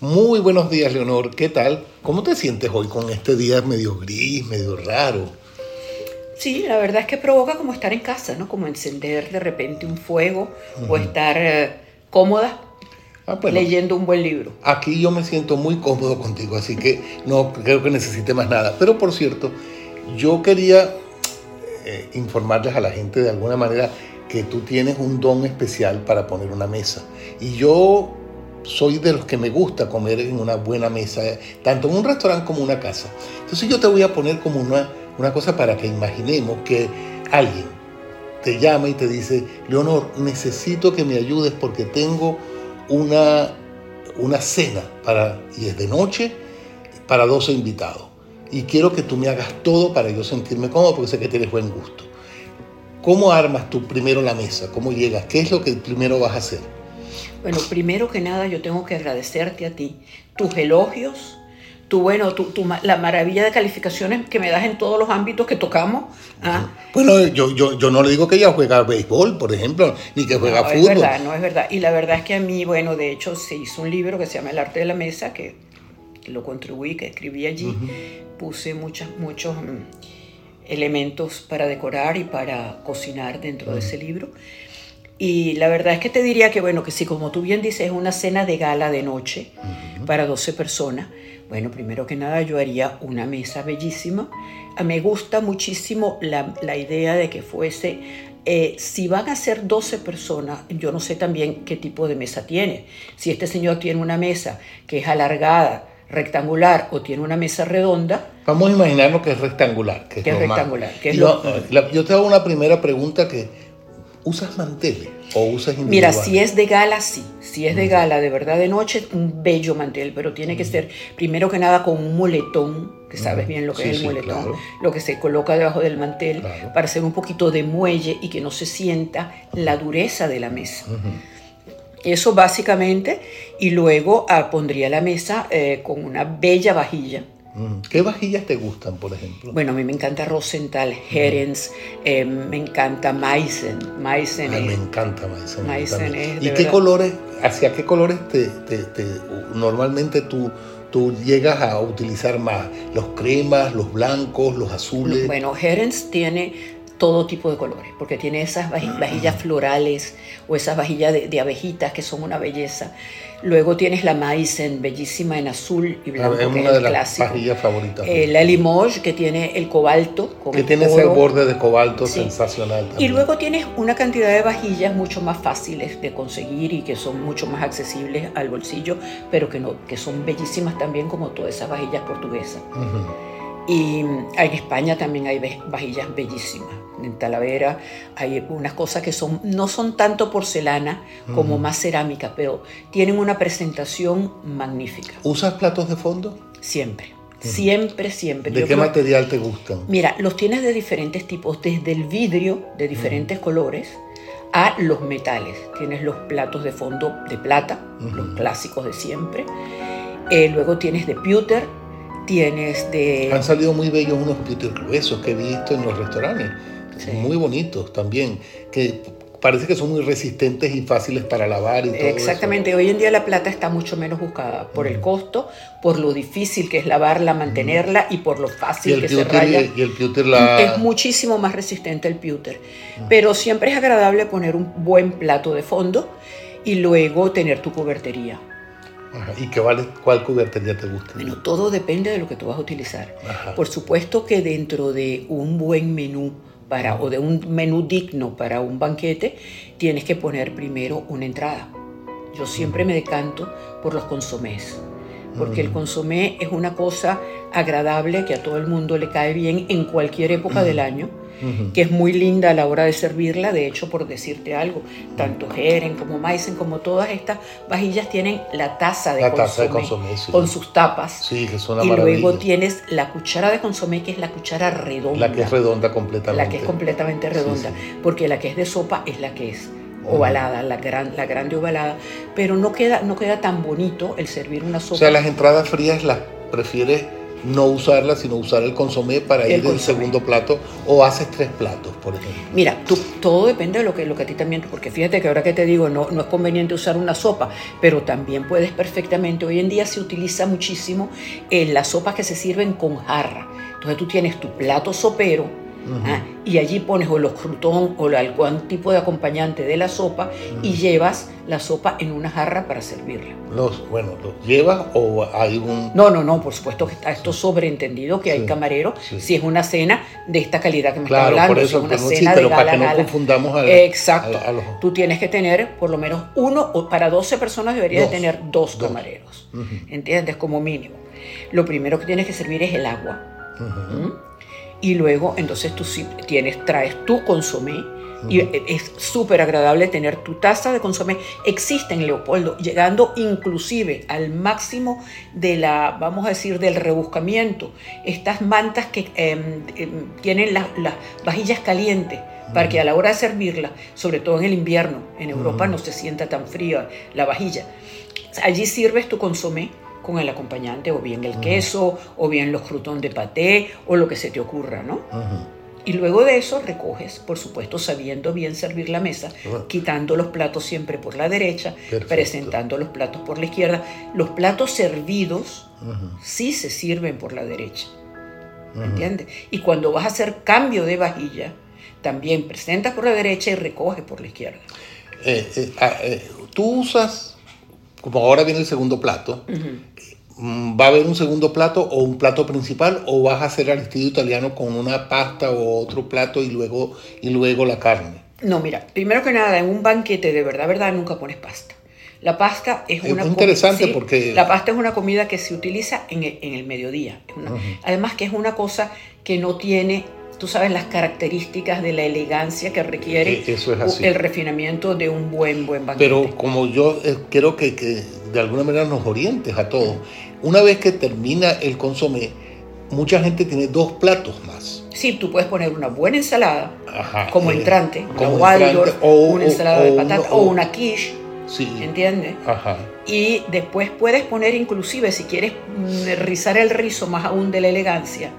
Muy buenos días, Leonor. ¿Qué tal? ¿Cómo te sientes hoy con este día medio gris, medio raro? Sí, la verdad es que provoca como estar en casa, ¿no? Como encender de repente un fuego o estar eh, cómoda Ah, bueno, leyendo un buen libro. Aquí yo me siento muy cómodo contigo, así que no creo que necesite más nada. Pero por cierto, yo quería eh, informarles a la gente de alguna manera que tú tienes un don especial para poner una mesa. Y yo soy de los que me gusta comer en una buena mesa, tanto en un restaurante como en una casa. Entonces yo te voy a poner como una, una cosa para que imaginemos que alguien te llama y te dice, Leonor, necesito que me ayudes porque tengo una, una cena para, y es de noche para 12 invitados. Y quiero que tú me hagas todo para yo sentirme cómodo porque sé que tienes buen gusto. ¿Cómo armas tú primero la mesa? ¿Cómo llegas? ¿Qué es lo que primero vas a hacer? Bueno, primero que nada yo tengo que agradecerte a ti tus elogios, tu, bueno, tu, tu la maravilla de calificaciones que me das en todos los ámbitos que tocamos. ¿ah? Bueno, yo, yo, yo no le digo que ella juega béisbol, por ejemplo, ni que juega no, es fútbol. verdad, no es verdad. Y la verdad es que a mí, bueno, de hecho se hizo un libro que se llama El arte de la mesa, que, lo contribuí, que escribí allí. Puse muchas, muchos mm, elementos para decorar y para cocinar dentro de ese libro. Y la verdad es que te diría que, bueno, que si como tú bien dices, es una cena de gala de noche para 12 personas, bueno, primero que nada yo haría una mesa bellísima. Me gusta muchísimo la, la idea de que fuese, eh, si van a ser 12 personas, yo no sé también qué tipo de mesa tiene. Si este señor tiene una mesa que es alargada, rectangular o tiene una mesa redonda, Vamos a imaginarnos que es rectangular. Que es, Que rectangular, que es yo, lo- la- yo te hago una primera pregunta que, ¿usas manteles o usas? Mira, si es de gala, sí. Si es de gala, de verdad, de noche, un bello mantel, pero tiene que ser, primero que nada, con un moletón, que sabes bien lo que Sí, es el sí, moletón, claro. lo que se coloca debajo del mantel, Claro. para hacer un poquito de muelle y que no se sienta la dureza de la mesa. Eso básicamente, y luego ah, pondría la mesa eh, con una bella vajilla. ¿Qué vajillas te gustan, por ejemplo? Bueno, a mí me encanta Rosenthal, Herens, eh, me encanta Meissen. Meissen Ay, me encanta. Maizen es, ¿Y qué verdad. colores, hacia qué colores te, te- te- normalmente tú, tú llegas a utilizar más? ¿Los cremas, los blancos, los azules? Bueno, Herens tiene todo tipo de colores, porque tiene esas vaji- vajillas florales o esas vajillas de, de abejitas que son una belleza. Luego tienes la Meissen, bellísima en azul y blanco, es que es una de el las clásico. vajillas favoritas. Eh, la Limoges, que tiene el cobalto. Con que el tiene ese oro. borde de cobalto Sí. sensacional. Y también. luego tienes una cantidad de vajillas mucho más fáciles de conseguir y que son mucho más accesibles al bolsillo, pero que, no, que son bellísimas también como todas esas vajillas portuguesas. Ujú. Y en España también hay vajillas bellísimas. En Talavera hay unas cosas que son, no son tanto porcelana como más cerámica, pero tienen una presentación magnífica. ¿Usas platos de fondo? Siempre, siempre, siempre. ¿De Yo qué creo- material te gustan? Mira, los tienes de diferentes tipos, desde el vidrio de diferentes colores a los metales. Tienes los platos de fondo de plata, los clásicos de siempre. Eh, luego tienes de pewter, tienes de... Han salido muy bellos unos pewter gruesos que he visto en los restaurantes. Sí. Muy bonitos también. Que parece que son muy resistentes y fáciles para lavar y todo Exactamente, hoy en día la plata está mucho menos buscada por el costo, por lo difícil que es lavarla, mantenerla y por lo fácil el que se raya. y el pewter la... Es muchísimo más resistente el pewter. Pero siempre es agradable poner un buen plato de fondo y luego tener tu cubertería. Ajá. ¿Y qué vale, cuál cubertería te gusta? Bueno, todo depende de lo que tú vas a utilizar. Ajá. Por supuesto que dentro de un buen menú para, o de un menú digno para un banquete, tienes que poner primero una entrada. Yo siempre me decanto por los consomés, porque el consomé es una cosa agradable que a todo el mundo le cae bien en cualquier época del año, que es muy linda a la hora de servirla. De hecho, por decirte algo, tanto Heren como Meissen, como todas estas vajillas tienen la taza de La taza de consomé, consomé, sí. con sus tapas. Sí, que una y maravilla. luego tienes la cuchara de consomé, que es la cuchara redonda. La que es redonda completamente. La que es completamente redonda. Sí, Porque la que es de sopa es la que es ovalada, la, gran, la grande ovalada. Pero no queda, no queda tan bonito el servir una sopa. O sea, las entradas frías las prefieres no usarla, sino usar el consomé para ir al segundo plato o haces tres platos, por ejemplo? Mira, tú, todo depende de lo que, lo que a ti también, porque fíjate que ahora que te digo, no, no es conveniente usar una sopa, pero también puedes perfectamente, hoy en día se utiliza muchísimo en las sopas que se sirven con jarra. Entonces tú tienes tu plato sopero, ¿ah? y allí pones o los crutón o algún tipo de acompañante de la sopa y llevas la sopa en una jarra para servirla. Los, bueno, ¿los llevas o hay un...? No, no, no, por supuesto que está esto sobreentendido que hay camarero, si es una cena de esta calidad que me está hablando, por eso, si es una cena de para que no confundamos a Exacto, tú tienes que tener por lo menos uno, o para 12 personas deberías de tener dos, camareros, ¿entiendes? Como mínimo. Lo primero que tienes que servir es el agua y luego entonces tú tienes, traes tu consomé y es súper agradable tener tu taza de consomé. Existe en Leopoldo, llegando inclusive al máximo de la, vamos a decir, del rebuscamiento. Estas mantas que em, em, tienen las, vajillas calientes para que a la hora de servirla, sobre todo en el invierno, en Europa no se sienta tan fría la vajilla. Allí sirves tu consomé con el acompañante, o bien el queso, o bien los croutons de paté, o lo que se te ocurra, ¿no? Y luego de eso recoges, por supuesto, sabiendo bien servir la mesa, quitando los platos siempre por la derecha, presentando los platos por la izquierda. Los platos servidos sí se sirven por la derecha. ¿Entiendes? Y cuando vas a hacer cambio de vajilla, también presentas por la derecha y recoges por la izquierda. Eh, eh, ah, eh, tú usas, como ahora viene el segundo plato, ¿Va a haber un segundo plato o un plato principal o vas a hacer al estilo italiano con una pasta o otro plato y luego, y luego la carne? No, mira, primero que nada, en un banquete de verdad, verdad, nunca pones pasta. La pasta es, una interesante porque la pasta es una comida que se utiliza en el, mediodía. Además que es una cosa que no tiene, tú sabes, las características de la elegancia que requiere e, el refinamiento de un buen buen banquete. Pero como yo eh, creo que, que, de alguna manera nos orientes a todos, una vez que termina el consomé, mucha gente tiene dos platos más. Sí, tú puedes poner una buena ensalada como eh, entrante, como Waldorf, o una ensalada de patata o, una quiche. Sí. ¿Entiendes? Ajá. Y después puedes poner inclusive, si quieres mm, rizar el rizo más aún de la elegancia,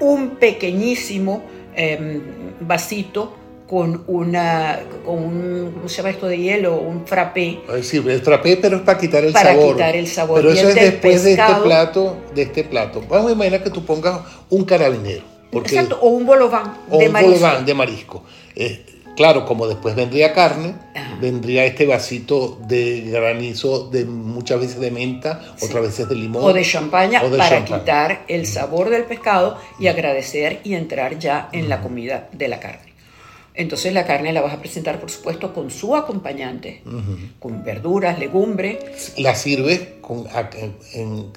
un pequeñísimo em, vasito con una con un ¿cómo se llama esto de hielo? un frappé. Sí, el frappé pero es para quitar el sabor. Para quitar el sabor. Pero eso es después de este plato, de este plato. Vamos a imaginar que tú pongas un carabinero. Porque, Exacto, o un bolobán de un marisco. bolobán de marisco. Eh, claro, como después vendría carne, vendría este vasito de granizo, de muchas veces de menta, otras veces de limón. O de champaña para quitar el sabor del pescado y agradecer y entrar ya en la comida de la carne. Entonces la carne la vas a presentar, por supuesto, con su acompañante, con verduras, legumbres. La sirves con, a,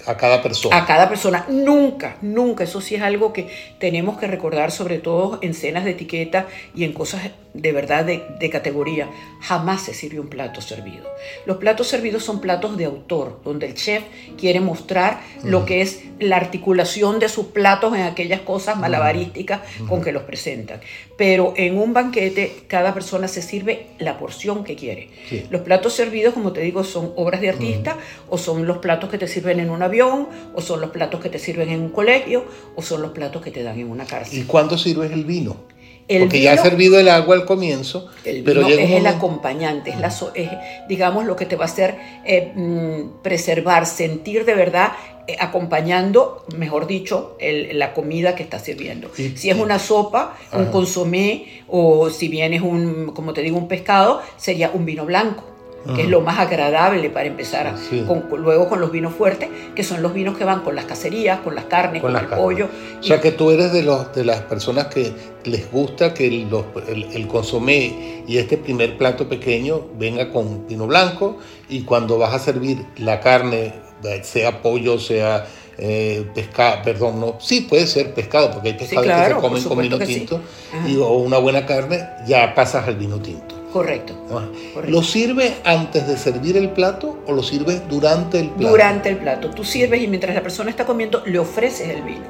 a, cada persona. A cada persona. Nunca, nunca. Eso sí es algo que tenemos que recordar, sobre todo en cenas de etiqueta y en cosas de verdad de, categoría, jamás se sirve un plato servido. Los platos servidos son platos de autor, donde el chef quiere mostrar lo que es la articulación de sus platos en aquellas cosas malabarísticas con que los presentan. Pero en un banquete cada persona se sirve la porción que quiere. Los platos servidos, como te digo, son obras de artista o son los platos que te sirven en un avión o son los platos que te sirven en un colegio o son los platos que te dan en una cárcel. ¿Y cuándo sirves el vino? Porque ya ha servido el agua al comienzo. El pero es el acompañante, es, la, digamos lo que te va a hacer eh, mm, preservar, sentir de verdad, eh, acompañando, mejor dicho, la comida que estás sirviendo. si es una sopa, un consomé, o si bien es un, como te digo, un pescado, sería un vino blanco que es lo más agradable para empezar, luego con los vinos fuertes, que son los vinos que van con las cacerías, con las carnes, con, el pollo. O sea que tú eres de, los, de las personas que les gusta que el, el, consomé y este primer plato pequeño venga con vino blanco y cuando vas a servir la carne, sea pollo, sea... Eh, pescado, perdón, no, sí puede ser pescado, porque hay pescados que se comen con vino tinto, y, o una buena carne, ya pasas al vino tinto. Correcto, ¿Lo sirves antes de servir el plato o lo sirves durante el plato? Durante el plato. Tú sirves y mientras la persona está comiendo le ofreces el vino.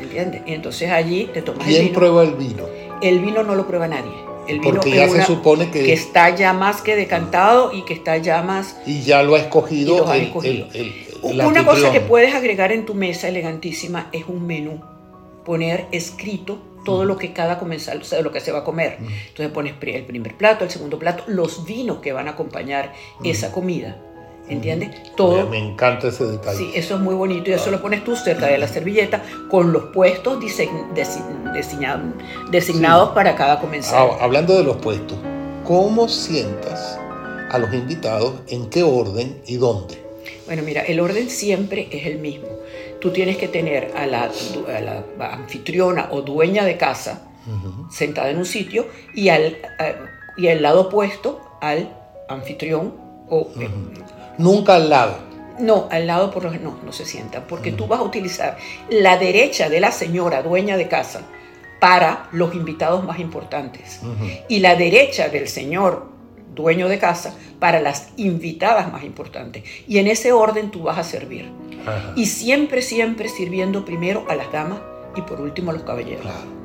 ¿Entiendes? Y entonces allí te tomas el vino. ¿Quién prueba el vino? El vino no lo prueba nadie. El vino Porque ya se supone que- está ya más que decantado y que está ya más... Y ya lo ha escogido has el, escogido. el- Una cosa que puedes agregar en tu mesa elegantísima es un menú. Poner escrito todo lo que cada comensal, o sea, lo que se va a comer. Entonces pones el primer plato, el segundo plato, los vinos que van a acompañar esa comida. ¿Entiendes? Todo. Me encanta ese detalle. Sí, eso es muy bonito y eso lo pones tú cerca de la servilleta con los puestos designados para cada comensal. Ah, hablando de los puestos, ¿cómo sientas a los invitados? ¿En qué orden y dónde? Bueno, mira, el orden siempre es el mismo. Tú tienes que tener a la, du- a la anfitriona o dueña de casa sentada en un sitio y al, a- y al lado opuesto al anfitrión o... eh, Nunca al lado. no, al lado por los... No, no se sientan, porque tú vas a utilizar la derecha de la señora dueña de casa para los invitados más importantes y la derecha del señor dueño de casa para las invitadas más importantes. Y en ese orden tú vas a servir. Ajá. Y siempre, siempre sirviendo primero a las damas y por último a los caballeros. Claro.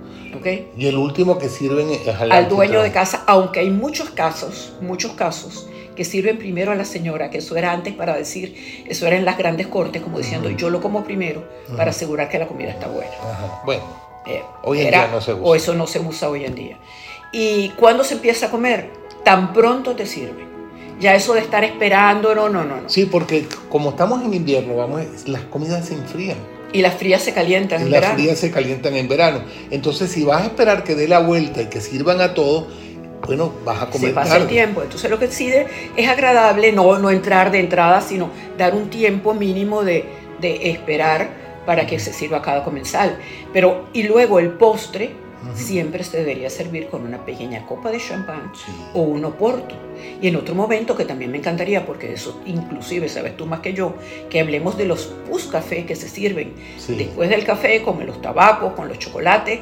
Y el último que sirven es al, Al dueño de casa, aunque hay muchos casos, muchos casos, que sirven primero a la señora, que eso era antes para decir, eso era en las grandes cortes, como diciendo, yo lo como primero para asegurar que la comida está buena. Ajá. Bueno, Eh, Hoy en día no se usa. O eso no se usa hoy en día. ¿Y cuando se empieza a comer? Tan pronto te sirve. Ya eso de estar esperando, no, no, no. no. sí, porque como estamos en invierno, vamos, las comidas se enfrían. Y las frías se calientan Y en las verano. frías se calientan en verano. Entonces, si vas a esperar que dé la vuelta y que sirvan a todos, bueno, vas a comer se pasa el tarde. tiempo. Entonces lo que decide es agradable no, no entrar de entrada, sino dar un tiempo mínimo de, de esperar para que se sirva cada comensal. Pero, y luego el postre siempre se debería servir con una pequeña copa de champán Sí. o un oporto. Y en otro momento que también me encantaría, porque eso inclusive sabes tú más que yo, que hablemos de los pus café que se sirven Sí. después del café, con los tabacos, con los chocolates,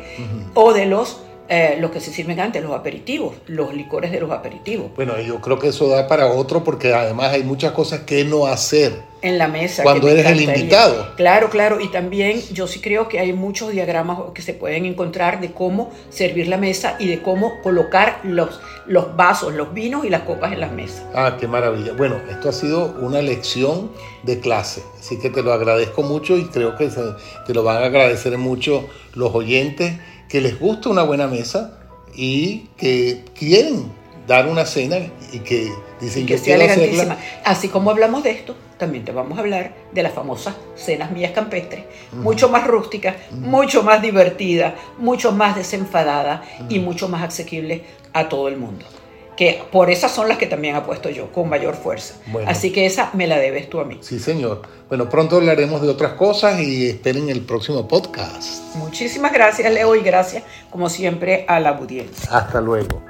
o de los, eh, los que se sirven antes, los aperitivos, los licores de los aperitivos. Bueno, yo creo que eso da para otro porque además hay muchas cosas que no hacer. en la mesa. Cuando eres el invitado. Claro, claro. Y también yo sí creo que hay muchos diagramas que se pueden encontrar de cómo servir la mesa y de cómo colocar los, los vasos, los vinos y las copas en las mesas. Ah, qué maravilla. Bueno, esto ha sido una lección de clase, así que te lo agradezco mucho y creo que se- te lo van a agradecer mucho los oyentes que les gusta una buena mesa y que quieren dar una cena y que dicen Y que sea elegantísima. Así como hablamos de esto, también te vamos a hablar de las famosas cenas mías campestres, mucho más rústicas, mucho más divertidas, mucho más desenfadadas y mucho más asequibles a todo el mundo. Que por esas son las que también apuesto yo, con mayor fuerza. Bueno. Así que esa me la debes tú a mí. Sí, señor. Bueno, pronto hablaremos de otras cosas y esperen el próximo podcast. Muchísimas gracias, Leo, y gracias, como siempre, a la audiencia. Hasta luego.